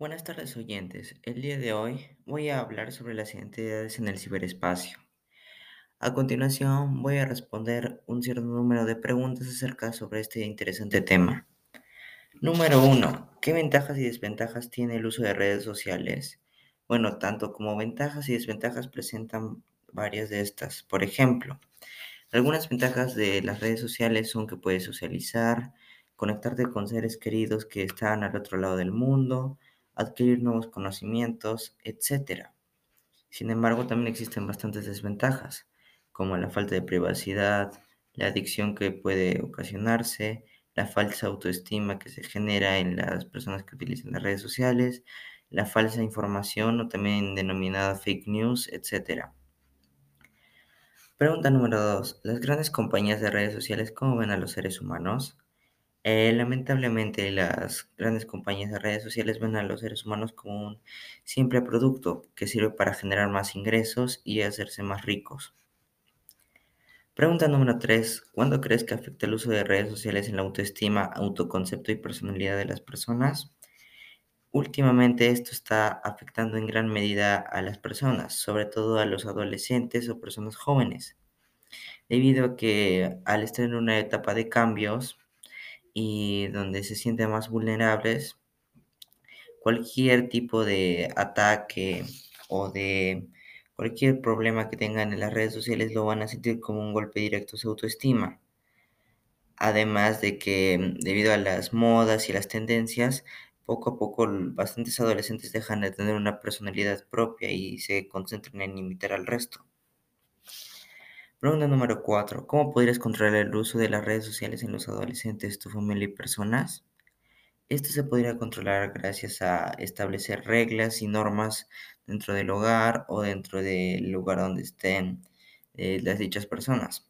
Buenas tardes oyentes. El día de hoy voy a hablar sobre las identidades en el ciberespacio. A continuación voy a responder un cierto número de preguntas acerca sobre este interesante tema. Número 1. ¿Qué ventajas y desventajas tiene el uso de redes sociales? Bueno, tanto como ventajas y desventajas presentan varias de estas. Por ejemplo, algunas ventajas de las redes sociales son que puedes socializar, conectarte con seres queridos que están al otro lado del mundo, adquirir nuevos conocimientos, etc. Sin embargo, también existen bastantes desventajas, como la falta de privacidad, la adicción que puede ocasionarse, la falsa autoestima que se genera en las personas que utilizan las redes sociales, la falsa información o también denominada fake news, etc. Pregunta número 2. ¿Las grandes compañías de redes sociales cómo ven a los seres humanos? Eh, lamentablemente, las grandes compañías de redes sociales ven a los seres humanos como un simple producto que sirve para generar más ingresos y hacerse más ricos. Pregunta número 3. ¿Cuándo crees que afecta el uso de redes sociales en la autoestima, autoconcepto y personalidad de las personas? Últimamente esto está afectando en gran medida a las personas, sobre todo a los adolescentes o personas jóvenes, debido a que al estar en una etapa de cambios, y donde se sienten más vulnerables, cualquier tipo de ataque o de cualquier problema que tengan en las redes sociales lo van a sentir como un golpe directo a su autoestima. Además de que debido a las modas y las tendencias, poco a poco bastantes adolescentes dejan de tener una personalidad propia y se concentran en imitar al resto. Pregunta número 4. ¿Cómo podrías controlar el uso de las redes sociales en los adolescentes, tu familia y personas? Esto se podría controlar gracias a establecer reglas y normas dentro del hogar o dentro del lugar donde estén eh, las dichas personas.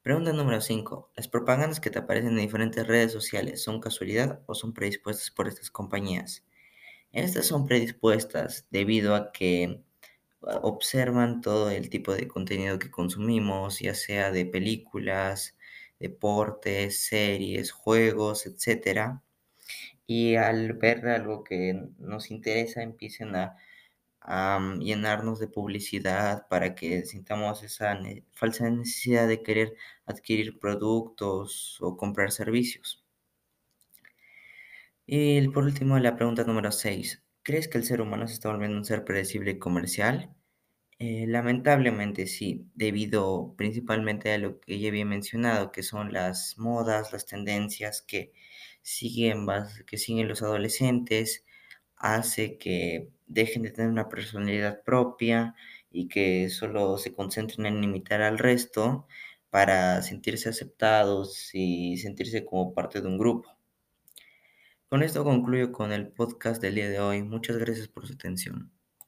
Pregunta número 5. ¿Las propagandas que te aparecen en diferentes redes sociales son casualidad o son predispuestas por estas compañías? Estas son predispuestas debido a que observan todo el tipo de contenido que consumimos, ya sea de películas, deportes, series, juegos, etc. Y al ver algo que nos interesa, empiecen a, mm, llenarnos de publicidad para que sintamos esa falsa necesidad de querer adquirir productos o comprar servicios. Y por último, la pregunta número 6. ¿Crees que el ser humano se está volviendo un ser predecible y comercial? Eh, lamentablemente sí, debido principalmente a lo que ya había mencionado, que son las modas, las tendencias que siguen, que siguen los adolescentes, hace que dejen de tener una personalidad propia y que solo se concentren en imitar al resto para sentirse aceptados y sentirse como parte de un grupo. Con esto concluyo con el podcast del día de hoy. Muchas gracias por su atención.